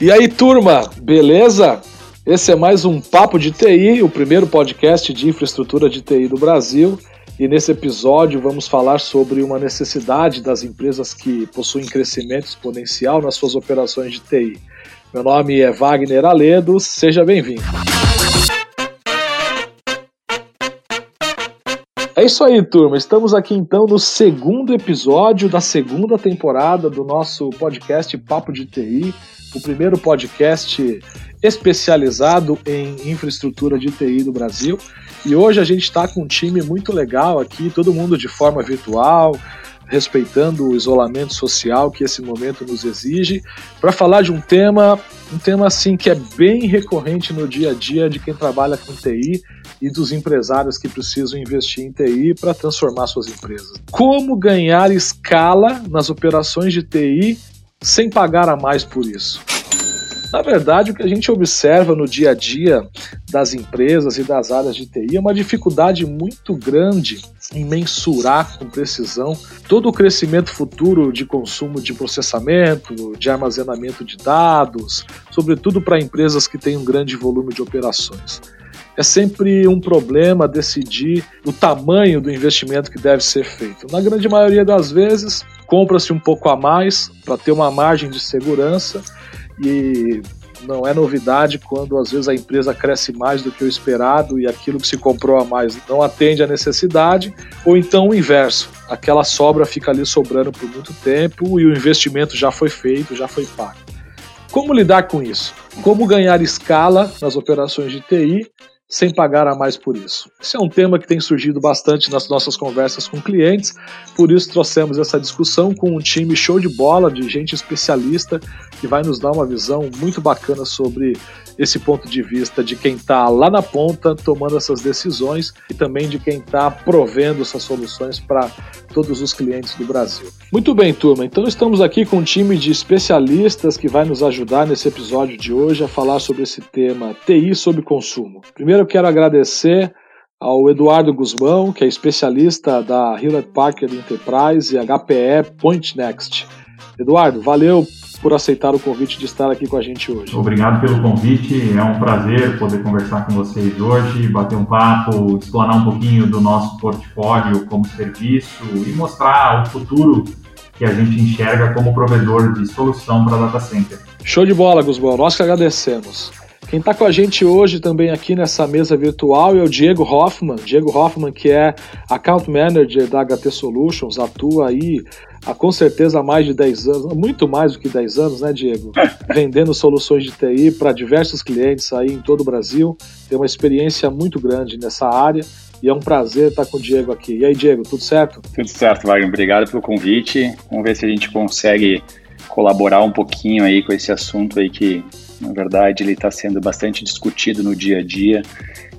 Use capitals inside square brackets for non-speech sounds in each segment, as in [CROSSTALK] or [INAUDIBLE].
E aí, turma, beleza? Esse é mais um Papo de TI, o primeiro podcast de infraestrutura de TI do Brasil. E nesse episódio vamos falar sobre uma necessidade das empresas que possuem crescimento exponencial nas suas operações de TI. Meu nome é Wagner Aledo, seja bem-vindo. É isso aí, turma. Estamos aqui então no segundo episódio da segunda temporada do nosso podcast Papo de TI, o primeiro podcast especializado em infraestrutura de TI do Brasil. E hoje a gente está com um time muito legal aqui, todo mundo de forma virtual, respeitando o isolamento social que esse momento nos exige, para falar de um tema, um tema assim que é bem recorrente no dia a dia de quem trabalha com TI e dos empresários que precisam investir em TI para transformar suas empresas. Como ganhar escala nas operações de TI sem pagar a mais por isso? Na verdade, o que a gente observa no dia a dia das empresas e das áreas de TI é uma dificuldade muito grande em mensurar com precisão todo o crescimento futuro de consumo de processamento, de armazenamento de dados, sobretudo para empresas que têm um grande volume de operações. É sempre um problema decidir o tamanho do investimento que deve ser feito. Na grande maioria das vezes, compra-se um pouco a mais para ter uma margem de segurança e não é novidade quando às vezes a empresa cresce mais do que o esperado e aquilo que se comprou a mais não atende à necessidade, ou então o inverso, aquela sobra fica ali sobrando por muito tempo e o investimento já foi feito, já foi pago. Como lidar com isso? Como ganhar escala nas operações de TI sem pagar a mais por isso. Esse é um tema que tem surgido bastante nas nossas conversas com clientes, por isso trouxemos essa discussão com um time show de bola de gente especialista que vai nos dar uma visão muito bacana sobre esse ponto de vista de quem está lá na ponta tomando essas decisões e também de quem está provendo essas soluções para todos os clientes do Brasil. Muito bem, turma. Então estamos aqui com um time de especialistas que vai nos ajudar nesse episódio de hoje a falar sobre esse tema TI sobre consumo. Primeiro eu quero agradecer ao Eduardo Guzmão, que é especialista da Hewlett Packard Enterprise e HPE Point Next. Eduardo, valeu por aceitar o convite de estar aqui com a gente hoje. Obrigado pelo convite, é um prazer poder conversar com vocês hoje, bater um papo, explanar um pouquinho do nosso portfólio como serviço e mostrar o futuro que a gente enxerga como provedor de solução para data center. Show de bola, Gusbão, nós que agradecemos. Quem está com a gente hoje também aqui nessa mesa virtual é o Diego Hoffman. Diego Hoffman, que é Account Manager da HT Solutions, atua aí há com certeza há mais de 10 anos, muito mais do que 10 anos, né, Diego? [LAUGHS] Vendendo soluções de TI para diversos clientes aí em todo o Brasil. Tem uma experiência muito grande nessa área e é um prazer estar com o Diego aqui. E aí, Diego, tudo certo? Tudo certo, Wagner. Obrigado pelo convite. Vamos ver se a gente consegue colaborar um pouquinho aí com esse assunto aí que na verdade, ele está sendo bastante discutido no dia a dia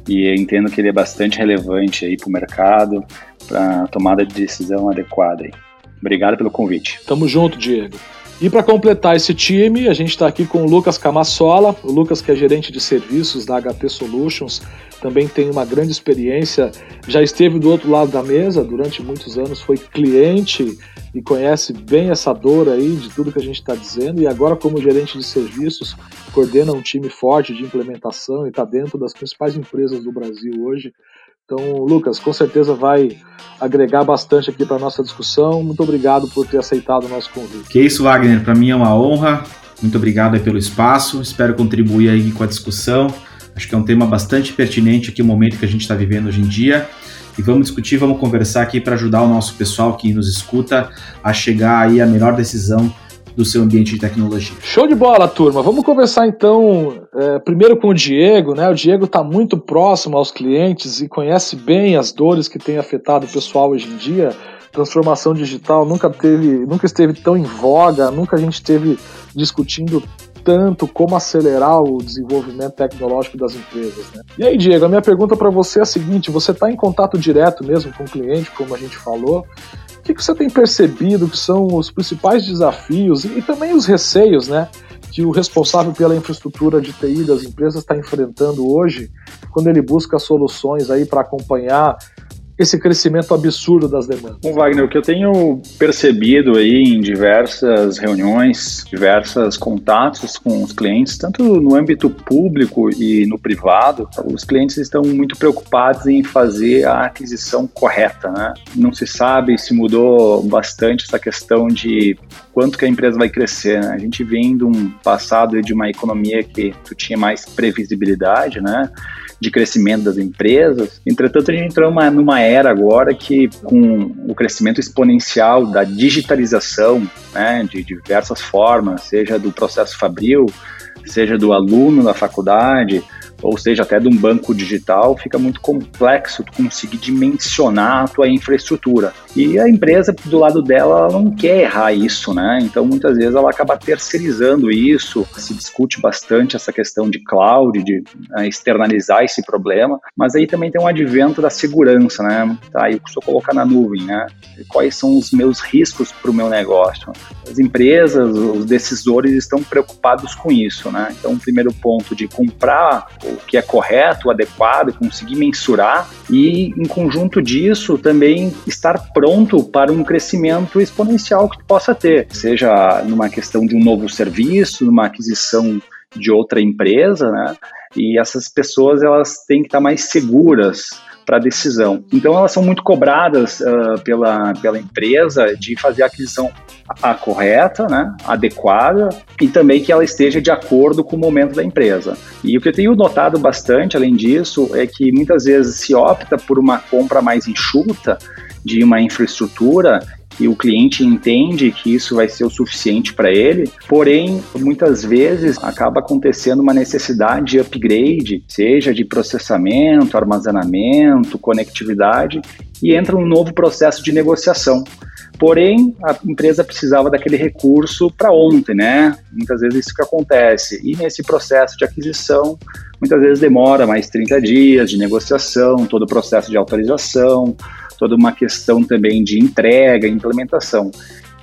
e entendo que ele é bastante relevante aí para o mercado, para a tomada de decisão adequada. Aí. Obrigado pelo convite. Tamo junto, Diego. E para completar esse time, a gente está aqui com o Lucas Camassola, o Lucas que é gerente de serviços da HT Solutions, também tem uma grande experiência, já esteve do outro lado da mesa durante muitos anos, foi cliente e conhece bem essa dor aí de tudo que a gente está dizendo, e agora como gerente de serviços, coordena um time forte de implementação e está dentro das principais empresas do Brasil hoje. Então, Lucas, com certeza vai agregar bastante aqui para a nossa discussão. Muito obrigado por ter aceitado o nosso convite. Que isso, Wagner. Para mim é uma honra. Muito obrigado pelo espaço. Espero contribuir aí com a discussão. Acho que é um tema bastante pertinente aqui, o momento que a gente está vivendo hoje em dia. E vamos discutir, vamos conversar aqui para ajudar o nosso pessoal que nos escuta a chegar aí à melhor decisão do seu ambiente de tecnologia. Show de bola, turma. Vamos conversar então é, primeiro com o Diego, né? O Diego está muito próximo aos clientes e conhece bem as dores que têm afetado o pessoal hoje em dia. Transformação digital nunca teve, nunca esteve tão em voga, nunca a gente esteve discutindo tanto como acelerar o desenvolvimento tecnológico das empresas. Né? E aí, Diego, a minha pergunta para você é a seguinte: você está em contato direto mesmo com o cliente, como a gente falou, que, que você tem percebido que são os principais desafios e, e também os receios, né? que o responsável pela infraestrutura de TI das empresas está enfrentando hoje, quando ele busca soluções aí para acompanhar esse crescimento absurdo das demandas? Bom, Wagner, o que eu tenho percebido aí em diversas reuniões, diversos contatos com os clientes, tanto no âmbito público e no privado, os clientes estão muito preocupados em fazer a aquisição correta, né? Não se sabe se mudou bastante essa questão de quanto que a empresa vai crescer, né? A gente vem de um passado de uma economia que tu tinha mais previsibilidade, né? de crescimento das empresas. Entretanto, a gente entrou numa, numa era agora que, com o crescimento exponencial da digitalização, né, de diversas formas, seja do processo fabril, seja do aluno da faculdade, ou seja, até de um banco digital, fica muito complexo tu conseguir dimensionar a tua infraestrutura. E a empresa, do lado dela, ela não quer errar isso, né? Então, muitas vezes, ela acaba terceirizando isso. Se discute bastante essa questão de cloud, de né, externalizar esse problema, mas aí também tem um advento da segurança, né? Tá, eu só colocar na nuvem, né? Quais são os meus riscos para o meu negócio? As empresas, os decisores estão preocupados com isso, né? Então, o primeiro ponto de comprar o que é correto, o adequado, conseguir mensurar e, em conjunto disso, também estar pronto para um crescimento exponencial que tu possa ter, seja numa questão de um novo serviço, numa aquisição de outra empresa, né? E essas pessoas elas têm que estar mais seguras para decisão. Então elas são muito cobradas uh, pela, pela empresa de fazer a aquisição a, a correta, né, adequada e também que ela esteja de acordo com o momento da empresa. E o que eu tenho notado bastante, além disso, é que muitas vezes se opta por uma compra mais enxuta de uma infraestrutura que o cliente entende que isso vai ser o suficiente para ele, porém, muitas vezes acaba acontecendo uma necessidade de upgrade, seja de processamento, armazenamento, conectividade, e entra um novo processo de negociação. Porém, a empresa precisava daquele recurso para ontem, né? Muitas vezes isso que acontece. E nesse processo de aquisição, muitas vezes demora mais 30 dias de negociação, todo o processo de autorização, toda uma questão também de entrega, implementação.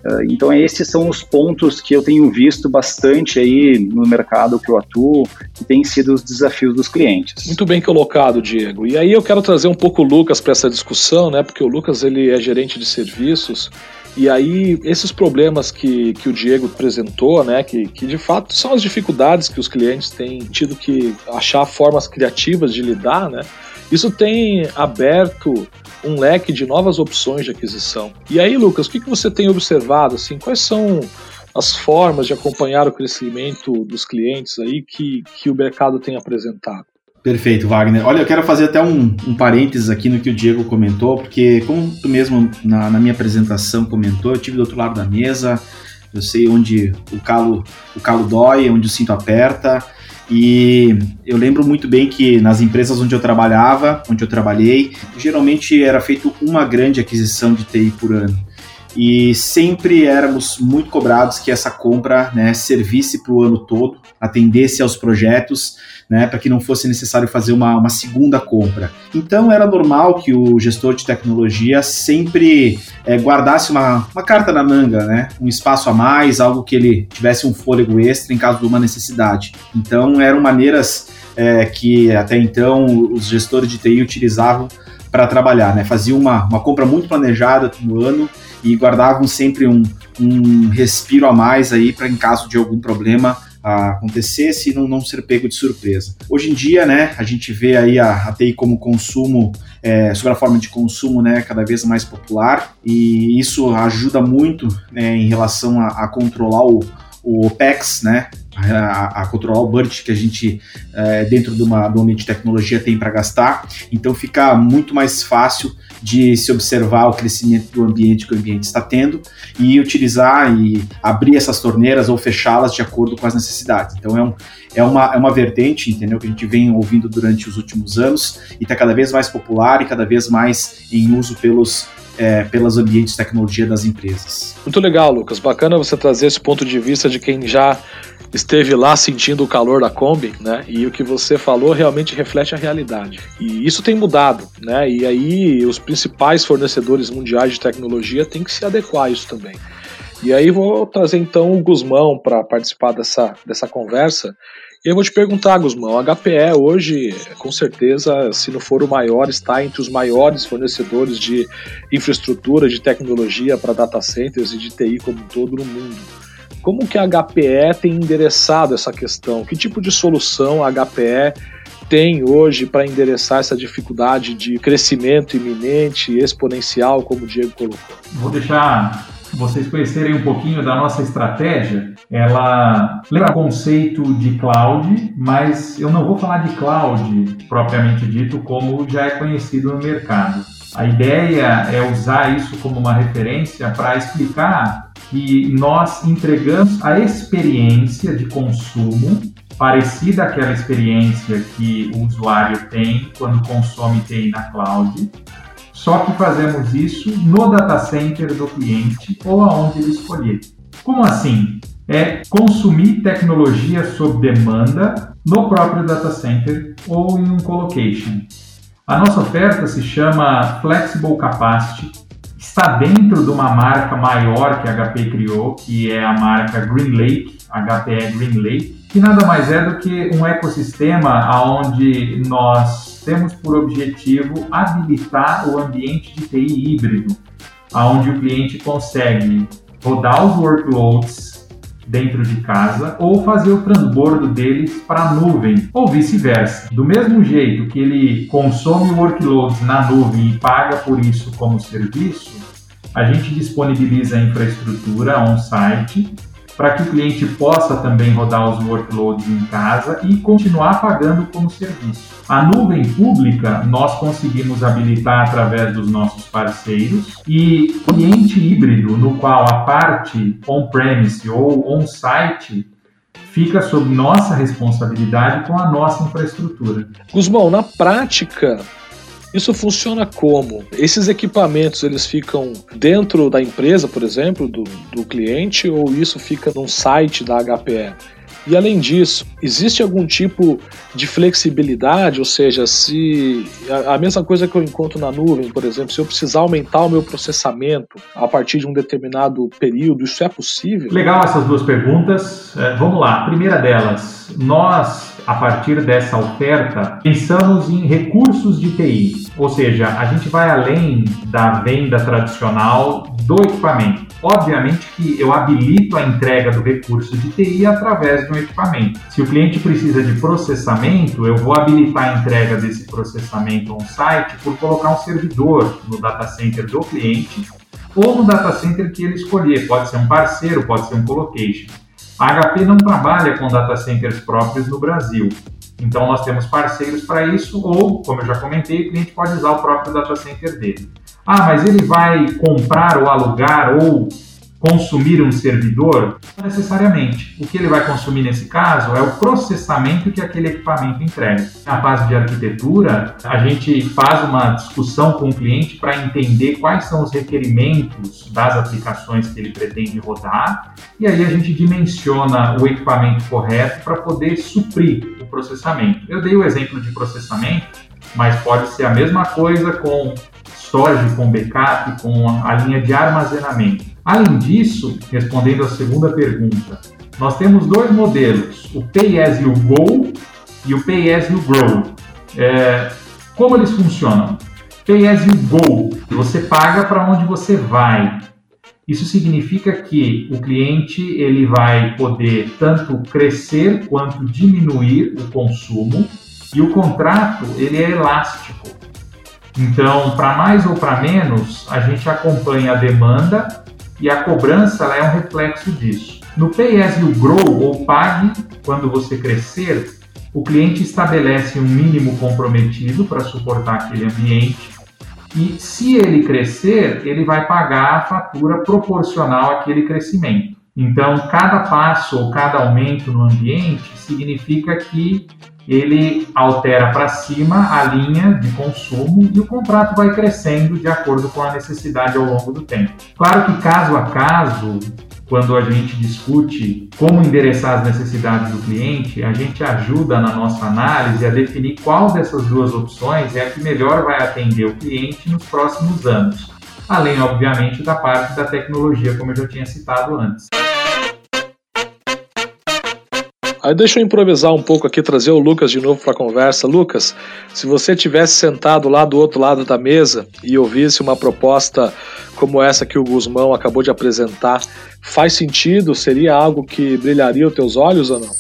Ah, então, esses são os pontos que eu tenho visto bastante aí no mercado que eu atuo, que têm sido os desafios dos clientes. Muito bem colocado, Diego. E aí eu quero trazer um pouco o Lucas para essa discussão, né? Porque o Lucas ele é gerente de serviços. E aí, esses problemas que, que o Diego apresentou, né, que, que de fato são as dificuldades que os clientes têm tido que achar formas criativas de lidar, né, isso tem aberto um leque de novas opções de aquisição. E aí, Lucas, o que, que você tem observado? Assim, quais são as formas de acompanhar o crescimento dos clientes aí que, que o mercado tem apresentado? Perfeito, Wagner. Olha, eu quero fazer até um, um parênteses aqui no que o Diego comentou, porque como tu mesmo na, na minha apresentação comentou, eu tive do outro lado da mesa, eu sei onde o calo, o calo dói, onde o cinto aperta, e eu lembro muito bem que nas empresas onde eu trabalhava, onde eu trabalhei, geralmente era feito uma grande aquisição de TI por ano. E sempre éramos muito cobrados que essa compra né, servisse para o ano todo, atendesse aos projetos né, para que não fosse necessário fazer uma, uma segunda compra. Então era normal que o gestor de tecnologia sempre é, guardasse uma, uma carta na manga, né, um espaço a mais, algo que ele tivesse um fôlego extra em caso de uma necessidade. Então eram maneiras é, que até então os gestores de TI utilizavam para trabalhar, né? Faziam uma, uma compra muito planejada no ano e guardavam sempre um, um respiro a mais aí para em caso de algum problema acontecesse e não, não ser pego de surpresa. Hoje em dia, né, a gente vê aí a, a TI como consumo, é, sobre a forma de consumo, né, cada vez mais popular e isso ajuda muito né, em relação a, a controlar o, o OPEX, né, a, a, controlar o budget que a gente, é, dentro de uma, do ambiente de tecnologia, tem para gastar. Então fica muito mais fácil de se observar o crescimento do ambiente que o ambiente está tendo e utilizar e abrir essas torneiras ou fechá-las de acordo com as necessidades. Então é, um, é, uma, é uma vertente, entendeu, que a gente vem ouvindo durante os últimos anos e está cada vez mais popular e cada vez mais em uso pelos é, pelos ambientes de tecnologia das empresas. Muito legal, Lucas. Bacana você trazer esse ponto de vista de quem já esteve lá sentindo o calor da Kombi, né? E o que você falou realmente reflete a realidade. E isso tem mudado, né? E aí os principais fornecedores mundiais de tecnologia têm que se adequar a isso também. E aí vou trazer então o Guzmão para participar dessa, dessa conversa. E eu vou te perguntar, Guzmão, a HPE hoje, com certeza, se não for o maior, está entre os maiores fornecedores de infraestrutura, de tecnologia para data centers e de TI como um todo no mundo. Como que a HPE tem endereçado essa questão? Que tipo de solução a HPE tem hoje para endereçar essa dificuldade de crescimento iminente, exponencial, como o Diego colocou? Vou deixar vocês conhecerem um pouquinho da nossa estratégia. Ela leva o conceito de cloud, mas eu não vou falar de cloud propriamente dito como já é conhecido no mercado. A ideia é usar isso como uma referência para explicar que nós entregamos a experiência de consumo parecida àquela experiência que o usuário tem quando consome TI na cloud, só que fazemos isso no data center do cliente ou aonde ele escolher. Como assim? É consumir tecnologia sob demanda no próprio data center ou em um colocation. A nossa oferta se chama Flexible Capacity, está dentro de uma marca maior que a HP criou, que é a marca GreenLake, HPE GreenLake, que nada mais é do que um ecossistema onde nós temos por objetivo habilitar o ambiente de TI híbrido, onde o cliente consegue rodar os workloads dentro de casa ou fazer o transbordo deles para a nuvem ou vice-versa. Do mesmo jeito que ele consome workloads na nuvem e paga por isso como serviço, a gente disponibiliza a infraestrutura on-site para que o cliente possa também rodar os workloads em casa e continuar pagando como serviço. A nuvem pública nós conseguimos habilitar através dos nossos parceiros e cliente híbrido, no qual a parte on-premise ou on-site fica sob nossa responsabilidade com a nossa infraestrutura. Guzmão, na prática, isso funciona como? Esses equipamentos eles ficam dentro da empresa, por exemplo, do, do cliente, ou isso fica num site da HPE? E além disso, existe algum tipo de flexibilidade? Ou seja, se a, mesma coisa que eu encontro na nuvem, por exemplo, se eu precisar aumentar o meu processamento a partir de um determinado período, isso é possível? Legal essas duas perguntas. É, vamos lá. A primeira delas, nós a partir dessa oferta, pensamos em recursos de TI, ou seja, a gente vai além da venda tradicional do equipamento. Obviamente que eu habilito a entrega do recurso de TI através do equipamento. Se o cliente precisa de processamento, eu vou habilitar a entrega desse processamento on-site por colocar um servidor no data center do cliente ou no data center que ele escolher. Pode ser um parceiro, pode ser um colocation. A HP não trabalha com data centers próprios no Brasil. Então nós temos parceiros para isso, ou, como eu já comentei, o cliente pode usar o próprio data center dele. Ah, mas ele vai comprar ou alugar ou consumir um servidor? Não necessariamente. O que ele vai consumir nesse caso é o processamento que aquele equipamento entrega. Na fase de arquitetura, a gente faz uma discussão com o cliente para entender quais são os requerimentos das aplicações que ele pretende rodar, e aí a gente dimensiona o equipamento correto para poder suprir processamento. Eu dei o exemplo de processamento, mas pode ser a mesma coisa com storage, com backup, com a linha de armazenamento. Além disso, respondendo à segunda pergunta, nós temos dois modelos, o Pay As You Go e o Pay As You Grow. É, como eles funcionam? Pay As You Go, você paga para onde você vai. Isso significa que o cliente ele vai poder tanto crescer quanto diminuir o consumo e o contrato ele é elástico. Então, para mais ou para menos, a gente acompanha a demanda e a cobrança é um reflexo disso. No Pay As You Grow ou Pague quando você crescer, o cliente estabelece um mínimo comprometido para suportar aquele ambiente e se ele crescer, ele vai pagar a fatura proporcional àquele crescimento. Então, cada passo ou cada aumento no ambiente significa que ele altera para cima a linha de consumo e o contrato vai crescendo de acordo com a necessidade ao longo do tempo. Claro que caso a caso, quando a gente discute como endereçar as necessidades do cliente, a gente ajuda na nossa análise a definir qual dessas duas opções é a que melhor vai atender o cliente nos próximos anos. Além, obviamente, da parte da tecnologia, como eu já tinha citado antes. Aí deixa eu improvisar um pouco aqui, trazer o Lucas de novo para a conversa. Lucas, se você tivesse sentado lá do outro lado da mesa e ouvisse uma proposta como essa que o Guzmão acabou de apresentar, faz sentido? Seria algo que brilharia os teus olhos ou não?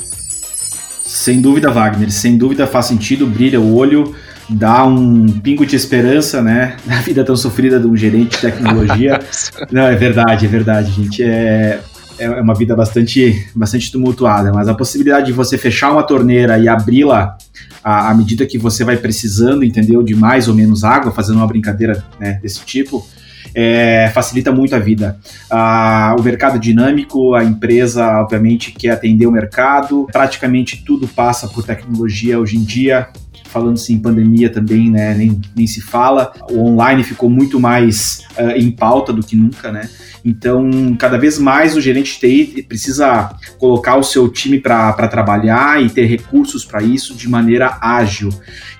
Sem dúvida, Wagner, sem dúvida faz sentido, brilha o olho, dá um pingo de esperança, né, [LAUGHS] na vida tão sofrida de um gerente de tecnologia. [LAUGHS] Não, é verdade, é verdade, gente. É, é uma vida bastante, bastante tumultuada, mas a possibilidade de você fechar uma torneira e abri-la à, à, medida que você vai precisando, entendeu, de mais ou menos água, fazendo uma brincadeira né, desse tipo, é, facilita muito a vida. Ah, o mercado dinâmico, a empresa, obviamente, quer atender o mercado, praticamente tudo passa por tecnologia hoje em dia. Falando assim, em pandemia também, né, nem, nem se fala. O online ficou muito mais uh, em pauta do que nunca, né? Então, cada vez mais o gerente de TI precisa colocar o seu time para trabalhar e ter recursos para isso de maneira ágil.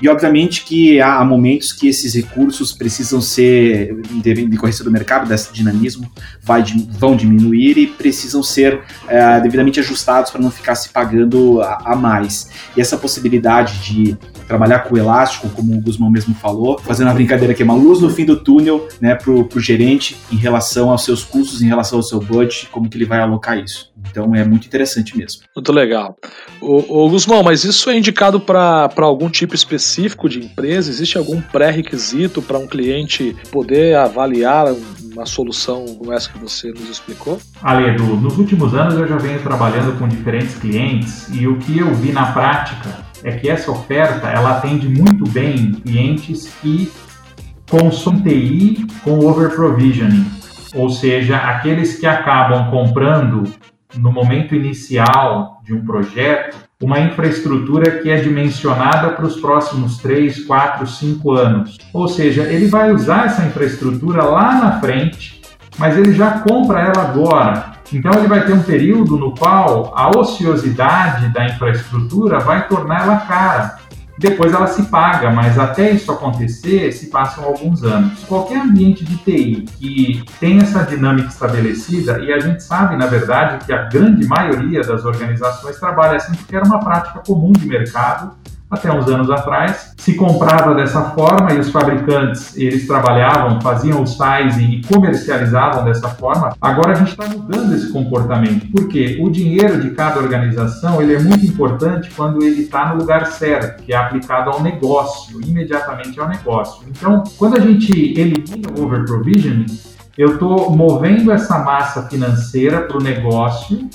E, obviamente, que há, momentos que esses recursos precisam ser, em decorrência do mercado, desse dinamismo, vai, vão diminuir e precisam ser é, devidamente ajustados para não ficar se pagando a, a mais. E essa possibilidade de trabalhar com o elástico, como o Guzmão mesmo falou, fazendo uma brincadeira que é uma luz no fim do túnel né, para o gerente em relação aos seus custos, em relação ao seu budget, como que ele vai alocar isso. Então é muito interessante mesmo. Muito legal. O, o Guzmão, mas isso é indicado para algum tipo específico de empresa? Existe algum pré-requisito para um cliente poder avaliar uma solução como essa que você nos explicou? Ale, nos últimos anos eu já venho trabalhando com diferentes clientes e o que eu vi na prática é que essa oferta ela atende muito bem clientes que consomem TI com over provisioning, ou seja, aqueles que acabam comprando no momento inicial de um projeto uma infraestrutura que é dimensionada para os próximos 3, 4, 5 anos. Ou seja, ele vai usar essa infraestrutura lá na frente, mas ele já compra ela agora. Então ele vai ter um período no qual a ociosidade da infraestrutura vai torná-la cara. Depois ela se paga, mas até isso acontecer se passam alguns anos. Qualquer ambiente de TI que tem essa dinâmica estabelecida, e a gente sabe, na verdade, que a grande maioria das organizações trabalha assim porque era uma prática comum de mercado, até uns anos atrás, se comprava dessa forma e os fabricantes eles trabalhavam, faziam o sizing e comercializavam dessa forma. Agora a gente está mudando esse comportamento, porque o dinheiro de cada organização ele é muito importante quando ele está no lugar certo, que é aplicado ao negócio, imediatamente ao negócio. Então, quando a gente elimina o over provisioning, eu estou movendo essa massa financeira para o negócio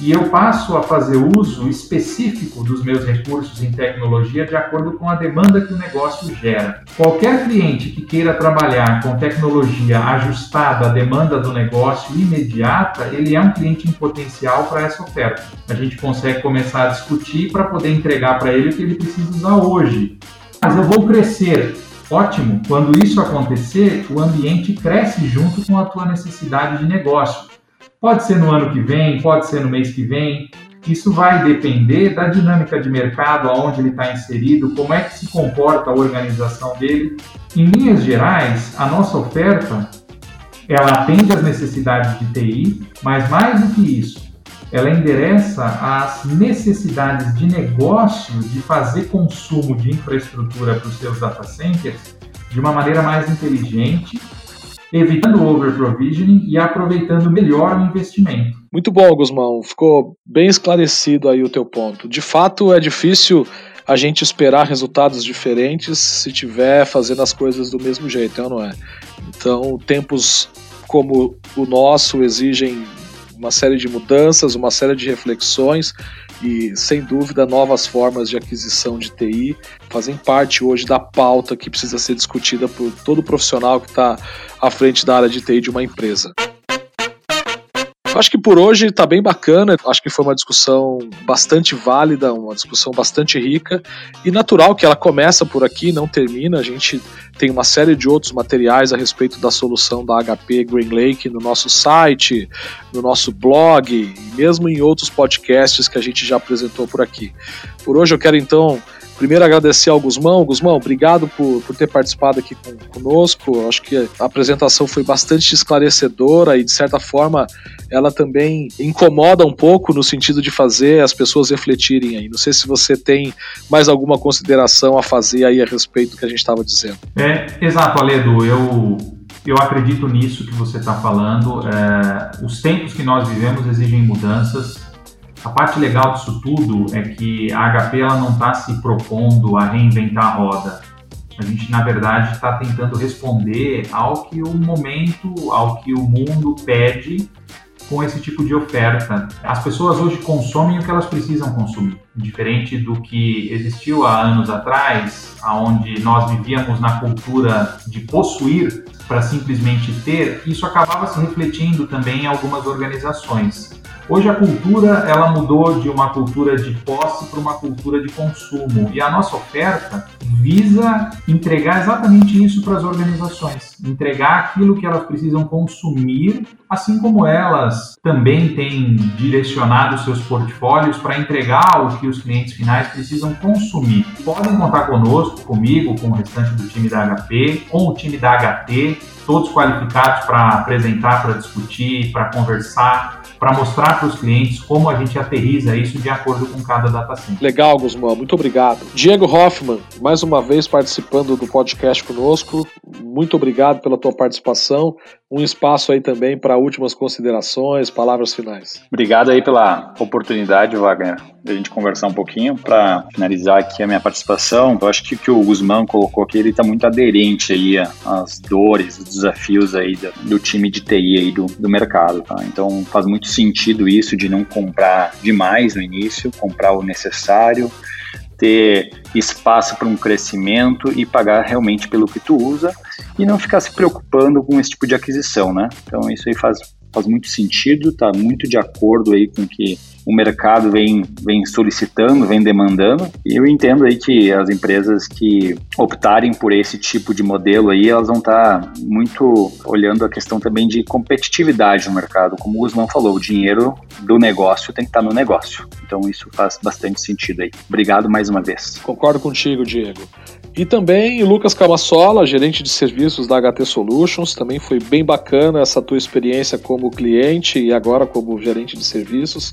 e eu passo a fazer uso específico dos meus recursos em tecnologia de acordo com a demanda que o negócio gera. Qualquer cliente que queira trabalhar com tecnologia ajustada à demanda do negócio imediata, ele é um cliente em potencial para essa oferta. A gente consegue começar a discutir para poder entregar para ele o que ele precisa usar hoje. Mas eu vou crescer Ótimo, quando isso acontecer, o ambiente cresce junto com a tua necessidade de negócio. Pode ser no ano que vem, pode ser no mês que vem. Isso vai depender da dinâmica de mercado, aonde ele está inserido, como é que se comporta a organização dele. Em linhas gerais, a nossa oferta ela atende às necessidades de TI, mas mais do que isso, ela endereça as necessidades de negócio de fazer consumo de infraestrutura para os seus data centers de uma maneira mais inteligente evitando o over-provisioning e aproveitando melhor o investimento. Muito bom, Guzmão. Ficou bem esclarecido aí o teu ponto. De fato, é difícil a gente esperar resultados diferentes se tiver fazendo as coisas do mesmo jeito, é não é? Então, tempos como o nosso exigem uma série de mudanças, uma série de reflexões e, sem dúvida, novas formas de aquisição de TI fazem parte hoje da pauta que precisa ser discutida por todo profissional que está à frente da área de TI de uma empresa. Acho que por hoje está bem bacana. Acho que foi uma discussão bastante válida, uma discussão bastante rica e natural que ela começa por aqui, não termina. A gente tem uma série de outros materiais a respeito da solução da HP Green Lake no nosso site, no nosso blog e mesmo em outros podcasts que a gente já apresentou por aqui. Por hoje eu quero então Primeiro agradecer ao Guzmão. Guzmão, obrigado por, por ter participado aqui com, conosco. Acho que a apresentação foi bastante esclarecedora e, de certa forma, ela também incomoda um pouco no sentido de fazer as pessoas refletirem aí. Não sei se você tem mais alguma consideração a fazer aí a respeito do que a gente estava dizendo. É, exato, Aledo. Eu, eu acredito nisso que você está falando. É, os tempos que nós vivemos exigem mudanças. A parte legal disso tudo é que a HP ela não está se propondo a reinventar a roda. A gente, na verdade, está tentando responder ao que o momento, ao que o mundo pede com esse tipo de oferta. As pessoas hoje consomem o que elas precisam consumir, diferente do que existiu há anos atrás, onde nós vivíamos na cultura de possuir para simplesmente ter. Isso acabava se refletindo também em algumas organizações. Hoje a cultura ela mudou de uma cultura de posse para uma cultura de consumo. E a nossa oferta visa entregar exatamente isso para as organizações, entregar aquilo que elas precisam consumir, assim como elas também têm direcionado seus portfólios para entregar o que os clientes finais precisam consumir. Podem contar conosco, comigo, com o restante do time da HP, com o time da HT, todos qualificados para apresentar, para discutir, para conversar para mostrar para os clientes como a gente aterriza isso de acordo com cada data center. Legal, Guzmão, muito obrigado. Diego Hoffman, mais uma vez participando do podcast conosco, muito obrigado pela tua participação. Um espaço aí também para últimas considerações, palavras finais. Obrigado aí pela oportunidade, Wagner, de a gente conversar um pouquinho. Para finalizar aqui a minha participação, eu acho que o que o Guzmão colocou aqui, ele está muito aderente aí às dores, os desafios aí do, do time de TI aí do, do mercado. Tá? Então faz muito sentido isso de não comprar demais no início, comprar o necessário, ter espaço para um crescimento e pagar realmente pelo que tu usa e não ficar se preocupando com esse tipo de aquisição, né? Então isso aí faz, faz muito sentido, está muito de acordo aí com que o mercado vem, vem solicitando, vem demandando, e eu entendo aí que as empresas que optarem por esse tipo de modelo aí, elas vão estar tá muito olhando a questão também de competitividade no mercado. Como o Guzmão falou, o dinheiro do negócio tem que estar tá no negócio. Então isso faz bastante sentido aí. Obrigado mais uma vez. Concordo contigo, Diego. E também Lucas Camassola, gerente de serviços da HT Solutions, também foi bem bacana essa tua experiência como cliente e agora como gerente de serviços.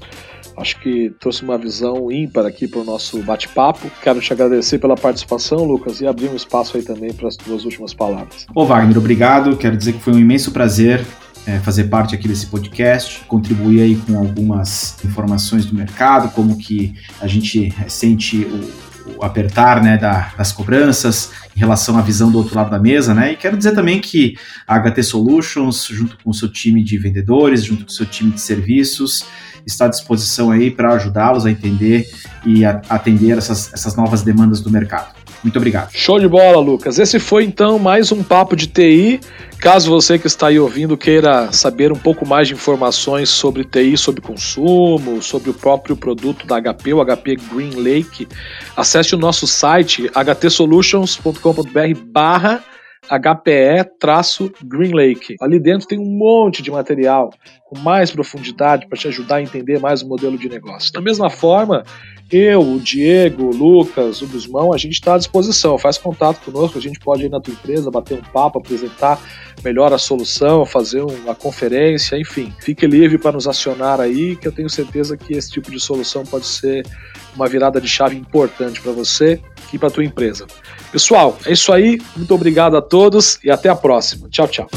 Acho que trouxe uma visão ímpar aqui para o nosso bate-papo. Quero te agradecer pela participação, Lucas, e abrir um espaço aí também para as tuas últimas palavras. Ô Wagner, obrigado. Quero dizer que foi um imenso prazer é, fazer parte aqui desse podcast, contribuir aí com algumas informações do mercado, como que a gente sente o, o apertar né, da, das cobranças em relação à visão do outro lado da mesa, né? E quero dizer também que a HT Solutions, junto com o seu time de vendedores, junto com o seu time de serviços, está à disposição aí para ajudá-los a entender e a atender essas, essas novas demandas do mercado. Muito obrigado. Show de bola, Lucas. Esse foi então mais um papo de TI. Caso você que está aí ouvindo queira saber um pouco mais de informações sobre TI, sobre consumo, sobre o próprio produto da HP, o HP Green Lake, acesse o nosso site htsolutions.com.br barra HPE-Green Lake. Ali dentro tem um monte de material com mais profundidade para te ajudar a entender mais o modelo de negócio. Da mesma forma, eu, o Diego, o Lucas, o Guzmão, a gente está à disposição. Faz contato conosco, a gente pode ir na tua empresa, bater um papo, apresentar melhor a solução, fazer uma conferência, enfim. Fique livre para nos acionar aí, que eu tenho certeza que esse tipo de solução pode ser uma virada de chave importante para você e para tua empresa. Pessoal, é isso aí. Muito obrigado a todos e até a próxima. Tchau, tchau.